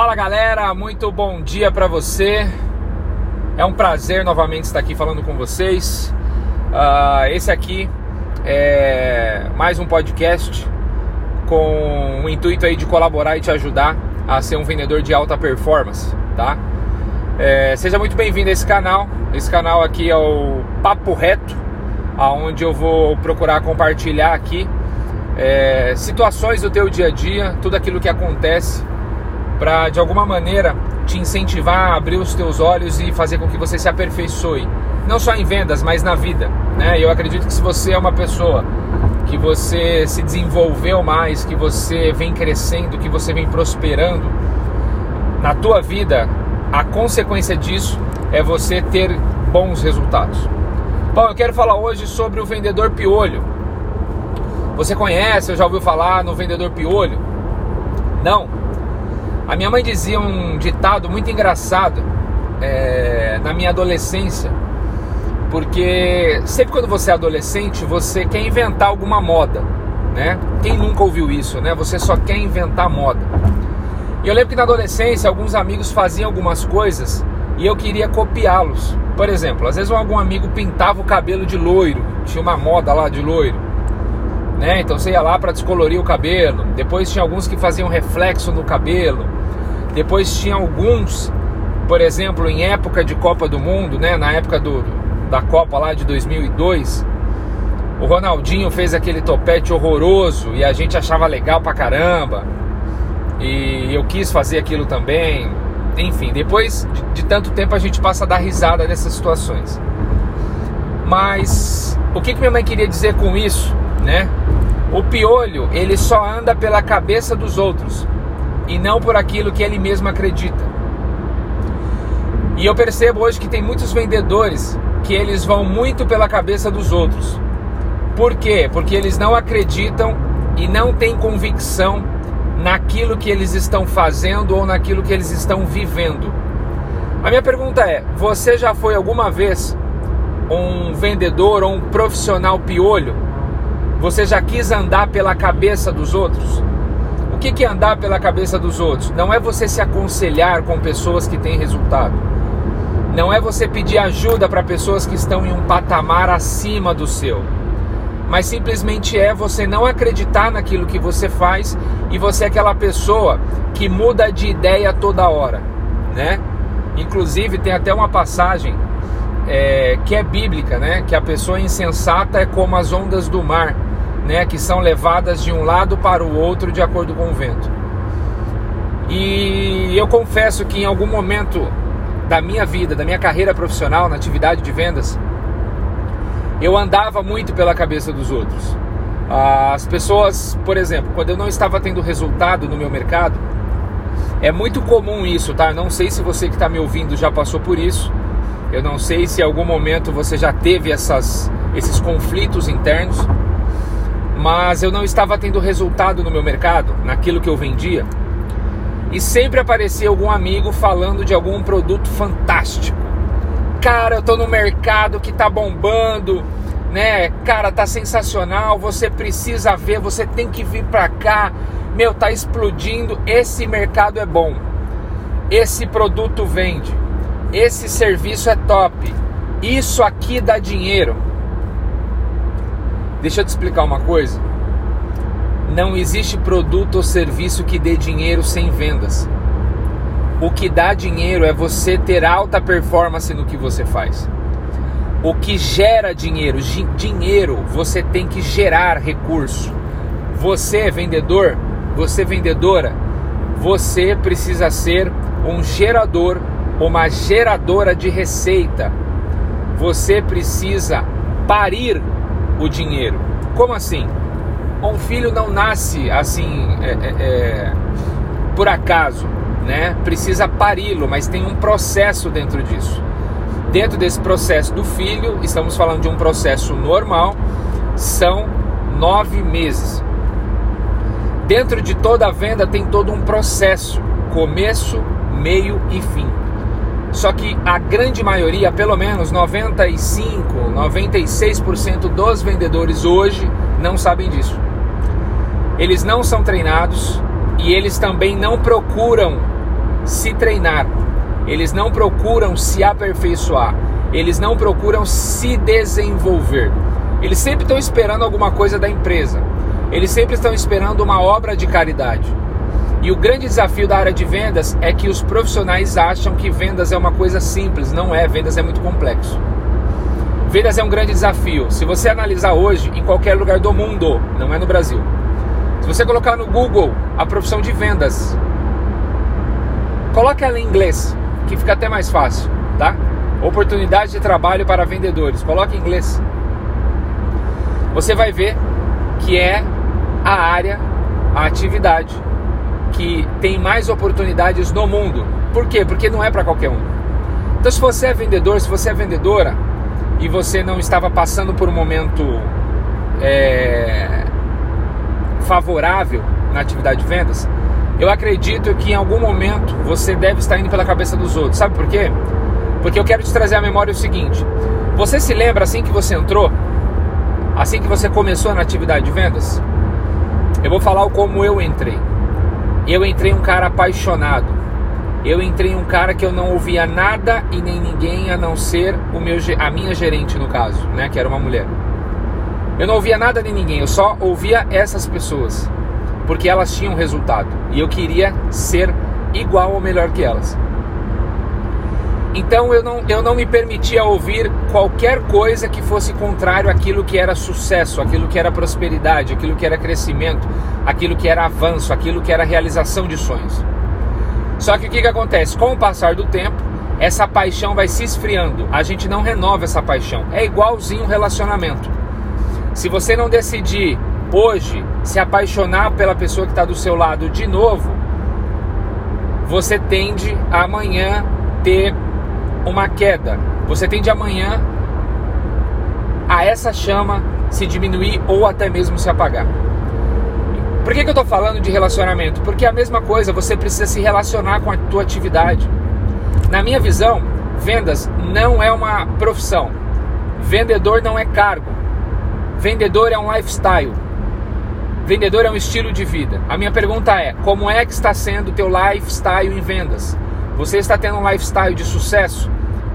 Fala galera, muito bom dia para você. É um prazer novamente estar aqui falando com vocês. Uh, esse aqui é mais um podcast com o intuito aí de colaborar e te ajudar a ser um vendedor de alta performance, tá? É, seja muito bem-vindo a esse canal. Esse canal aqui é o Papo Reto, aonde eu vou procurar compartilhar aqui é, situações do teu dia a dia, tudo aquilo que acontece para de alguma maneira te incentivar a abrir os teus olhos e fazer com que você se aperfeiçoe, não só em vendas, mas na vida, né? Eu acredito que se você é uma pessoa que você se desenvolveu mais, que você vem crescendo, que você vem prosperando na tua vida, a consequência disso é você ter bons resultados. Bom, eu quero falar hoje sobre o vendedor piolho. Você conhece, já ouviu falar no vendedor piolho? Não. A minha mãe dizia um ditado muito engraçado é, na minha adolescência, porque sempre quando você é adolescente, você quer inventar alguma moda, né? Quem nunca ouviu isso, né? Você só quer inventar moda. E eu lembro que na adolescência alguns amigos faziam algumas coisas e eu queria copiá-los. Por exemplo, às vezes algum amigo pintava o cabelo de loiro, tinha uma moda lá de loiro né? Então você ia lá para descolorir o cabelo. Depois tinha alguns que faziam reflexo no cabelo. Depois tinha alguns, por exemplo, em época de Copa do Mundo, né? Na época do, da Copa lá de 2002, o Ronaldinho fez aquele topete horroroso e a gente achava legal pra caramba. E eu quis fazer aquilo também. Enfim, depois de, de tanto tempo a gente passa a dar risada nessas situações. Mas o que, que minha mãe queria dizer com isso, né? O piolho, ele só anda pela cabeça dos outros e não por aquilo que ele mesmo acredita. E eu percebo hoje que tem muitos vendedores que eles vão muito pela cabeça dos outros. Por quê? Porque eles não acreditam e não têm convicção naquilo que eles estão fazendo ou naquilo que eles estão vivendo. A minha pergunta é: você já foi alguma vez um vendedor ou um profissional piolho? Você já quis andar pela cabeça dos outros? O que é andar pela cabeça dos outros? Não é você se aconselhar com pessoas que têm resultado. Não é você pedir ajuda para pessoas que estão em um patamar acima do seu. Mas simplesmente é você não acreditar naquilo que você faz e você é aquela pessoa que muda de ideia toda hora, né? Inclusive tem até uma passagem é, que é bíblica, né? Que a pessoa insensata é como as ondas do mar né, que são levadas de um lado para o outro de acordo com o vento. E eu confesso que em algum momento da minha vida, da minha carreira profissional na atividade de vendas, eu andava muito pela cabeça dos outros. As pessoas, por exemplo, quando eu não estava tendo resultado no meu mercado, é muito comum isso, tá? Eu não sei se você que está me ouvindo já passou por isso. Eu não sei se em algum momento você já teve essas, esses conflitos internos mas eu não estava tendo resultado no meu mercado, naquilo que eu vendia. E sempre aparecia algum amigo falando de algum produto fantástico. Cara, eu tô no mercado que tá bombando, né? Cara, tá sensacional, você precisa ver, você tem que vir pra cá. Meu, tá explodindo, esse mercado é bom. Esse produto vende. Esse serviço é top. Isso aqui dá dinheiro. Deixa eu te explicar uma coisa. Não existe produto ou serviço que dê dinheiro sem vendas. O que dá dinheiro é você ter alta performance no que você faz. O que gera dinheiro, dinheiro, você tem que gerar recurso. Você vendedor, você vendedora, você precisa ser um gerador, uma geradora de receita. Você precisa parir o dinheiro. Como assim? Um filho não nasce assim é, é, é, por acaso, né? Precisa pari-lo, mas tem um processo dentro disso. Dentro desse processo do filho, estamos falando de um processo normal, são nove meses. Dentro de toda a venda tem todo um processo, começo, meio e fim. Só que a grande maioria, pelo menos 95, 96% dos vendedores hoje não sabem disso. Eles não são treinados e eles também não procuram se treinar, eles não procuram se aperfeiçoar, eles não procuram se desenvolver. Eles sempre estão esperando alguma coisa da empresa, eles sempre estão esperando uma obra de caridade. E o grande desafio da área de vendas é que os profissionais acham que vendas é uma coisa simples. Não é, vendas é muito complexo. Vendas é um grande desafio. Se você analisar hoje em qualquer lugar do mundo, não é no Brasil. Se você colocar no Google a profissão de vendas, coloque ela em inglês, que fica até mais fácil, tá? Oportunidade de trabalho para vendedores. Coloque em inglês. Você vai ver que é a área, a atividade que tem mais oportunidades no mundo. Por quê? Porque não é para qualquer um. Então, se você é vendedor, se você é vendedora e você não estava passando por um momento é, favorável na atividade de vendas, eu acredito que em algum momento você deve estar indo pela cabeça dos outros. Sabe por quê? Porque eu quero te trazer à memória o seguinte: você se lembra assim que você entrou, assim que você começou na atividade de vendas? Eu vou falar como eu entrei. Eu entrei um cara apaixonado. Eu entrei um cara que eu não ouvia nada e nem ninguém a não ser o meu, a minha gerente no caso, né, que era uma mulher. Eu não ouvia nada de ninguém, eu só ouvia essas pessoas, porque elas tinham resultado e eu queria ser igual ou melhor que elas. Então eu não, eu não me permitia ouvir qualquer coisa que fosse contrário àquilo que era sucesso, aquilo que era prosperidade, aquilo que era crescimento, aquilo que era avanço, aquilo que era realização de sonhos. Só que o que, que acontece? Com o passar do tempo, essa paixão vai se esfriando. A gente não renova essa paixão. É igualzinho um relacionamento. Se você não decidir hoje se apaixonar pela pessoa que está do seu lado de novo, você tende a amanhã ter uma queda. Você tem de amanhã a essa chama se diminuir ou até mesmo se apagar. Por que, que eu estou falando de relacionamento? Porque é a mesma coisa, você precisa se relacionar com a tua atividade. Na minha visão, vendas não é uma profissão. Vendedor não é cargo. Vendedor é um lifestyle. Vendedor é um estilo de vida. A minha pergunta é: como é que está sendo o teu lifestyle em vendas? Você está tendo um lifestyle de sucesso?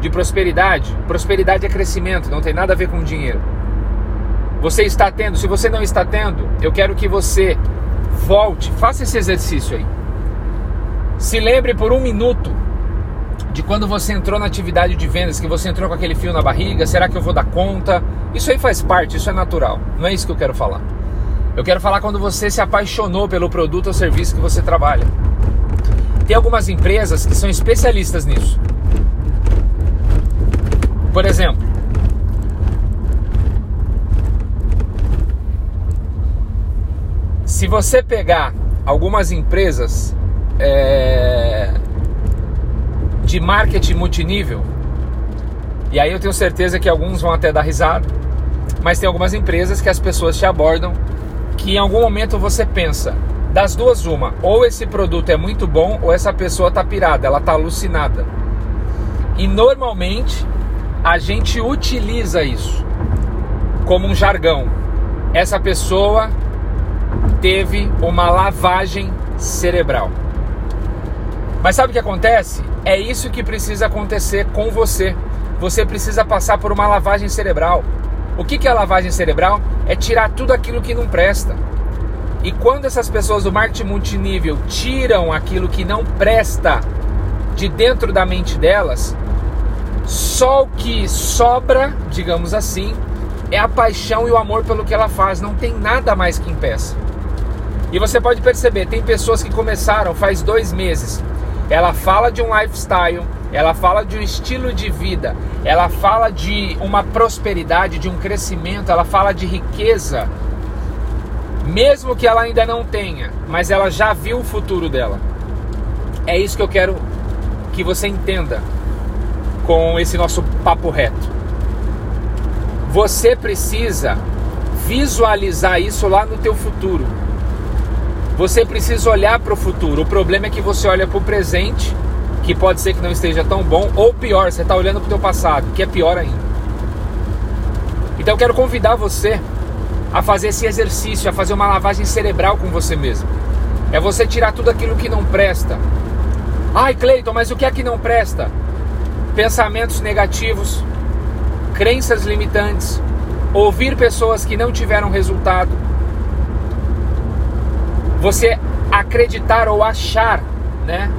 de prosperidade, prosperidade é crescimento, não tem nada a ver com dinheiro. Você está tendo, se você não está tendo, eu quero que você volte, faça esse exercício aí. Se lembre por um minuto de quando você entrou na atividade de vendas, que você entrou com aquele fio na barriga, será que eu vou dar conta? Isso aí faz parte, isso é natural. Não é isso que eu quero falar. Eu quero falar quando você se apaixonou pelo produto ou serviço que você trabalha. Tem algumas empresas que são especialistas nisso. Por exemplo, se você pegar algumas empresas é, de marketing multinível, e aí eu tenho certeza que alguns vão até dar risada, mas tem algumas empresas que as pessoas te abordam que em algum momento você pensa, das duas uma, ou esse produto é muito bom ou essa pessoa tá pirada, ela tá alucinada. E normalmente a gente utiliza isso como um jargão. Essa pessoa teve uma lavagem cerebral. Mas sabe o que acontece? É isso que precisa acontecer com você. Você precisa passar por uma lavagem cerebral. O que é a lavagem cerebral? É tirar tudo aquilo que não presta. E quando essas pessoas do marketing multinível tiram aquilo que não presta de dentro da mente delas, só o que sobra, digamos assim, é a paixão e o amor pelo que ela faz, não tem nada mais que impeça. E você pode perceber, tem pessoas que começaram faz dois meses. Ela fala de um lifestyle, ela fala de um estilo de vida, ela fala de uma prosperidade, de um crescimento, ela fala de riqueza, mesmo que ela ainda não tenha, mas ela já viu o futuro dela. É isso que eu quero que você entenda com esse nosso papo reto. Você precisa visualizar isso lá no teu futuro. Você precisa olhar para o futuro. O problema é que você olha para o presente, que pode ser que não esteja tão bom, ou pior, você está olhando para o teu passado, que é pior ainda. Então eu quero convidar você a fazer esse exercício, a fazer uma lavagem cerebral com você mesmo. É você tirar tudo aquilo que não presta Ai, Cleiton, mas o que é que não presta? Pensamentos negativos, crenças limitantes, ouvir pessoas que não tiveram resultado, você acreditar ou achar, né?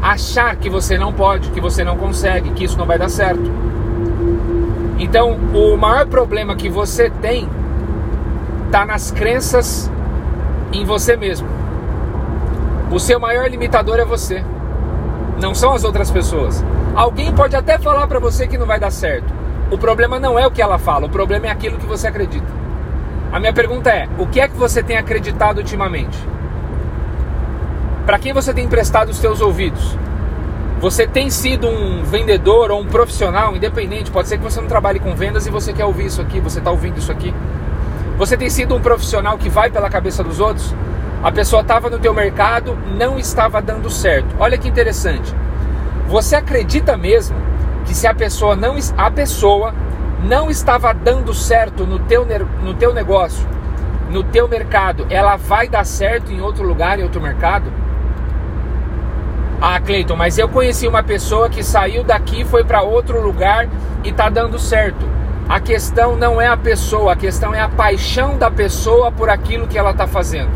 Achar que você não pode, que você não consegue, que isso não vai dar certo. Então, o maior problema que você tem está nas crenças em você mesmo. O seu maior limitador é você, não são as outras pessoas. Alguém pode até falar para você que não vai dar certo. O problema não é o que ela fala, o problema é aquilo que você acredita. A minha pergunta é: o que é que você tem acreditado ultimamente? Para quem você tem emprestado os seus ouvidos? Você tem sido um vendedor ou um profissional independente? Pode ser que você não trabalhe com vendas e você quer ouvir isso aqui, você está ouvindo isso aqui. Você tem sido um profissional que vai pela cabeça dos outros? A pessoa estava no teu mercado, não estava dando certo. Olha que interessante. Você acredita mesmo que se a pessoa não a pessoa não estava dando certo no teu, no teu negócio, no teu mercado, ela vai dar certo em outro lugar, em outro mercado? Ah, Cleiton, mas eu conheci uma pessoa que saiu daqui, foi para outro lugar e está dando certo. A questão não é a pessoa, a questão é a paixão da pessoa por aquilo que ela está fazendo.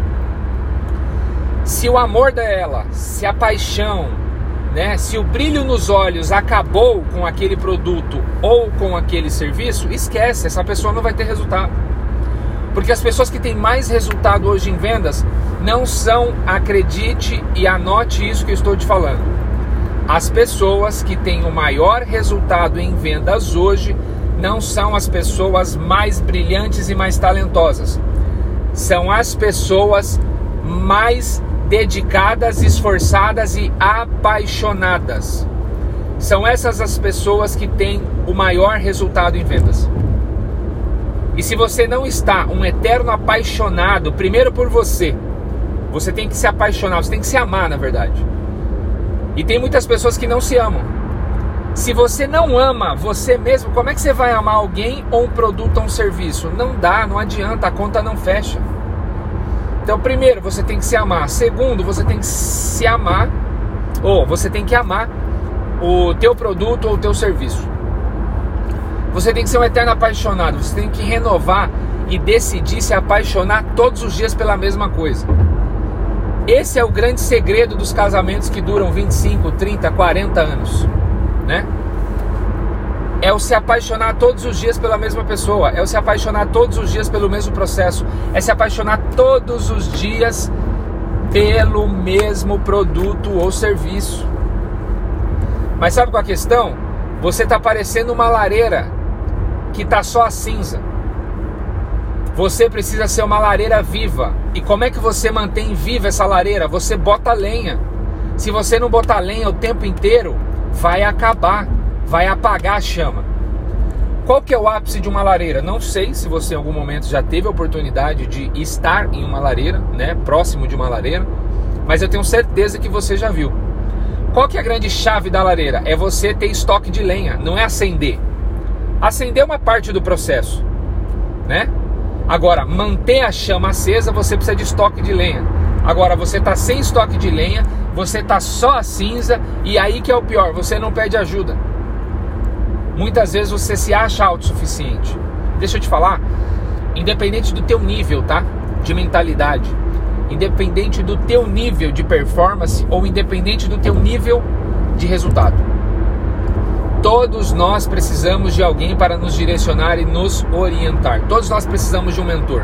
Se o amor dela, se a paixão, né, se o brilho nos olhos acabou com aquele produto ou com aquele serviço, esquece, essa pessoa não vai ter resultado. Porque as pessoas que têm mais resultado hoje em vendas não são, acredite e anote isso que eu estou te falando. As pessoas que têm o maior resultado em vendas hoje não são as pessoas mais brilhantes e mais talentosas. São as pessoas mais dedicadas, esforçadas e apaixonadas. São essas as pessoas que têm o maior resultado em vendas. E se você não está um eterno apaixonado, primeiro por você, você tem que se apaixonar, você tem que se amar, na verdade. E tem muitas pessoas que não se amam. Se você não ama você mesmo, como é que você vai amar alguém ou um produto ou um serviço? Não dá, não adianta, a conta não fecha. Então, primeiro, você tem que se amar. Segundo, você tem que se amar, ou você tem que amar o teu produto ou o teu serviço. Você tem que ser um eterno apaixonado, você tem que renovar e decidir se apaixonar todos os dias pela mesma coisa. Esse é o grande segredo dos casamentos que duram 25, 30, 40 anos, né? é o se apaixonar todos os dias pela mesma pessoa, é o se apaixonar todos os dias pelo mesmo processo, é se apaixonar todos os dias pelo mesmo produto ou serviço. Mas sabe qual é a questão? Você está parecendo uma lareira que está só a cinza. Você precisa ser uma lareira viva. E como é que você mantém viva essa lareira? Você bota lenha. Se você não botar lenha o tempo inteiro, vai acabar vai apagar a chama. Qual que é o ápice de uma lareira? Não sei se você em algum momento já teve a oportunidade de estar em uma lareira, né, próximo de uma lareira, mas eu tenho certeza que você já viu. Qual que é a grande chave da lareira? É você ter estoque de lenha, não é acender. Acender é uma parte do processo, né? Agora, manter a chama acesa, você precisa de estoque de lenha. Agora, você está sem estoque de lenha, você está só a cinza e aí que é o pior, você não pede ajuda. Muitas vezes você se acha autossuficiente. Deixa eu te falar, independente do teu nível, tá? De mentalidade, independente do teu nível de performance ou independente do teu nível de resultado. Todos nós precisamos de alguém para nos direcionar e nos orientar. Todos nós precisamos de um mentor.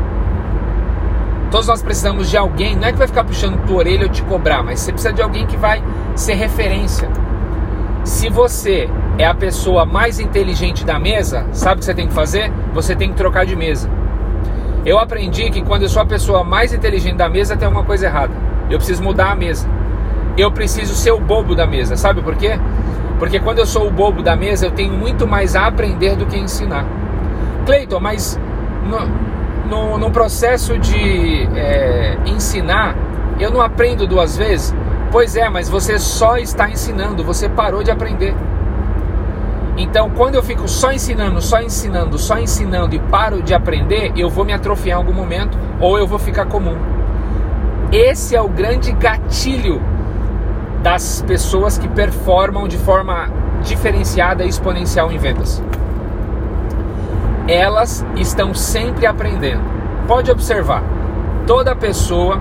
Todos nós precisamos de alguém, não é que vai ficar puxando tua orelha ou te cobrar, mas você precisa de alguém que vai ser referência. Se você é a pessoa mais inteligente da mesa, sabe o que você tem que fazer? Você tem que trocar de mesa. Eu aprendi que quando eu sou a pessoa mais inteligente da mesa, tem alguma coisa errada. Eu preciso mudar a mesa. Eu preciso ser o bobo da mesa. Sabe por quê? Porque quando eu sou o bobo da mesa, eu tenho muito mais a aprender do que ensinar. Cleiton, mas no, no, no processo de é, ensinar, eu não aprendo duas vezes? Pois é, mas você só está ensinando, você parou de aprender. Então, quando eu fico só ensinando, só ensinando, só ensinando e paro de aprender, eu vou me atrofiar em algum momento ou eu vou ficar comum. Esse é o grande gatilho das pessoas que performam de forma diferenciada e exponencial em vendas. Elas estão sempre aprendendo. Pode observar, toda pessoa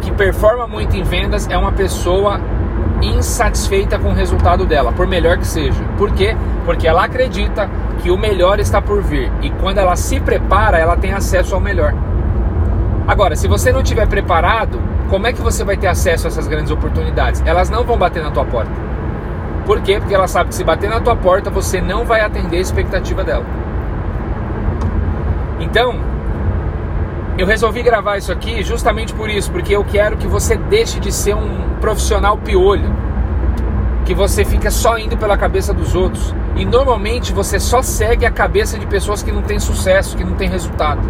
que performa muito em vendas é uma pessoa insatisfeita com o resultado dela, por melhor que seja. Por quê? Porque ela acredita que o melhor está por vir e quando ela se prepara, ela tem acesso ao melhor. Agora, se você não estiver preparado, como é que você vai ter acesso a essas grandes oportunidades? Elas não vão bater na tua porta. Por quê? Porque ela sabe que se bater na tua porta, você não vai atender a expectativa dela. Então, eu resolvi gravar isso aqui justamente por isso, porque eu quero que você deixe de ser um profissional piolho, que você fica só indo pela cabeça dos outros e normalmente você só segue a cabeça de pessoas que não têm sucesso, que não têm resultado.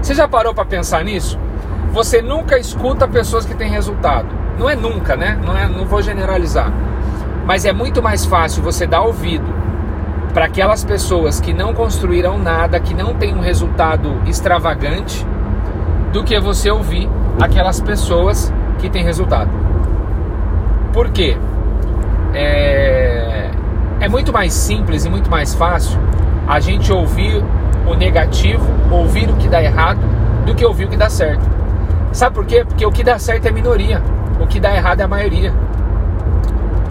Você já parou para pensar nisso? Você nunca escuta pessoas que têm resultado. Não é nunca, né? Não, é, não vou generalizar. Mas é muito mais fácil você dar ouvido para aquelas pessoas que não construíram nada, que não têm um resultado extravagante, do que você ouvir aquelas pessoas que têm resultado. Por quê? É, é muito mais simples e muito mais fácil a gente ouvir o negativo, ouvir o que dá errado, do que ouvir o que dá certo. Sabe por quê? Porque o que dá certo é minoria, o que dá errado é a maioria.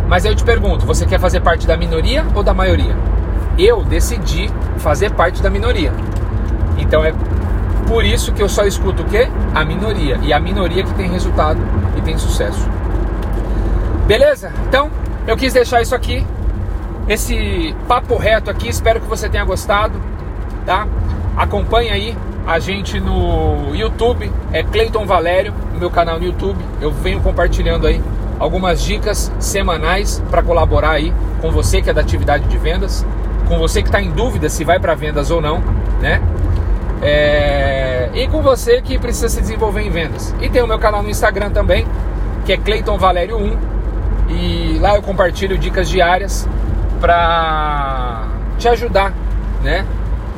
Mas eu te pergunto, você quer fazer parte da minoria ou da maioria? Eu decidi fazer parte da minoria. Então é por isso que eu só escuto o quê? A minoria. E a minoria que tem resultado e tem sucesso. Beleza? Então, eu quis deixar isso aqui. Esse papo reto aqui. Espero que você tenha gostado. Tá? Acompanhe aí a gente no YouTube, é Cleiton Valério, meu canal no YouTube. Eu venho compartilhando aí algumas dicas semanais para colaborar aí com você que é da atividade de vendas, com você que está em dúvida se vai para vendas ou não, né? É... E com você que precisa se desenvolver em vendas. E tem o meu canal no Instagram também, que é Cleiton Valério 1. E lá eu compartilho dicas diárias para te ajudar, né?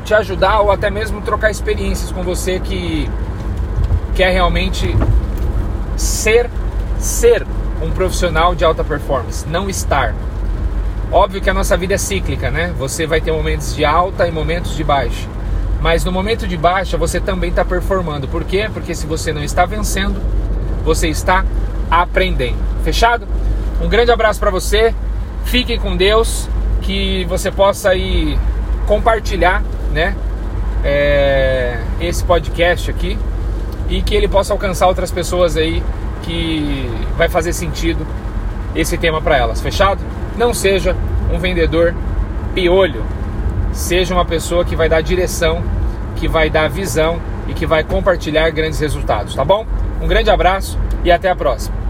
te ajudar ou até mesmo trocar experiências com você que quer realmente ser ser um profissional de alta performance, não estar. Óbvio que a nossa vida é cíclica, né? Você vai ter momentos de alta e momentos de baixa. Mas no momento de baixa você também está performando. Por quê? Porque se você não está vencendo, você está aprendendo. Fechado? Um grande abraço para você. Fiquem com Deus. Que você possa aí compartilhar né, é, esse podcast aqui e que ele possa alcançar outras pessoas aí que vai fazer sentido esse tema para elas. Fechado? Não seja um vendedor piolho. Seja uma pessoa que vai dar direção, que vai dar visão e que vai compartilhar grandes resultados, tá bom? Um grande abraço e até a próxima.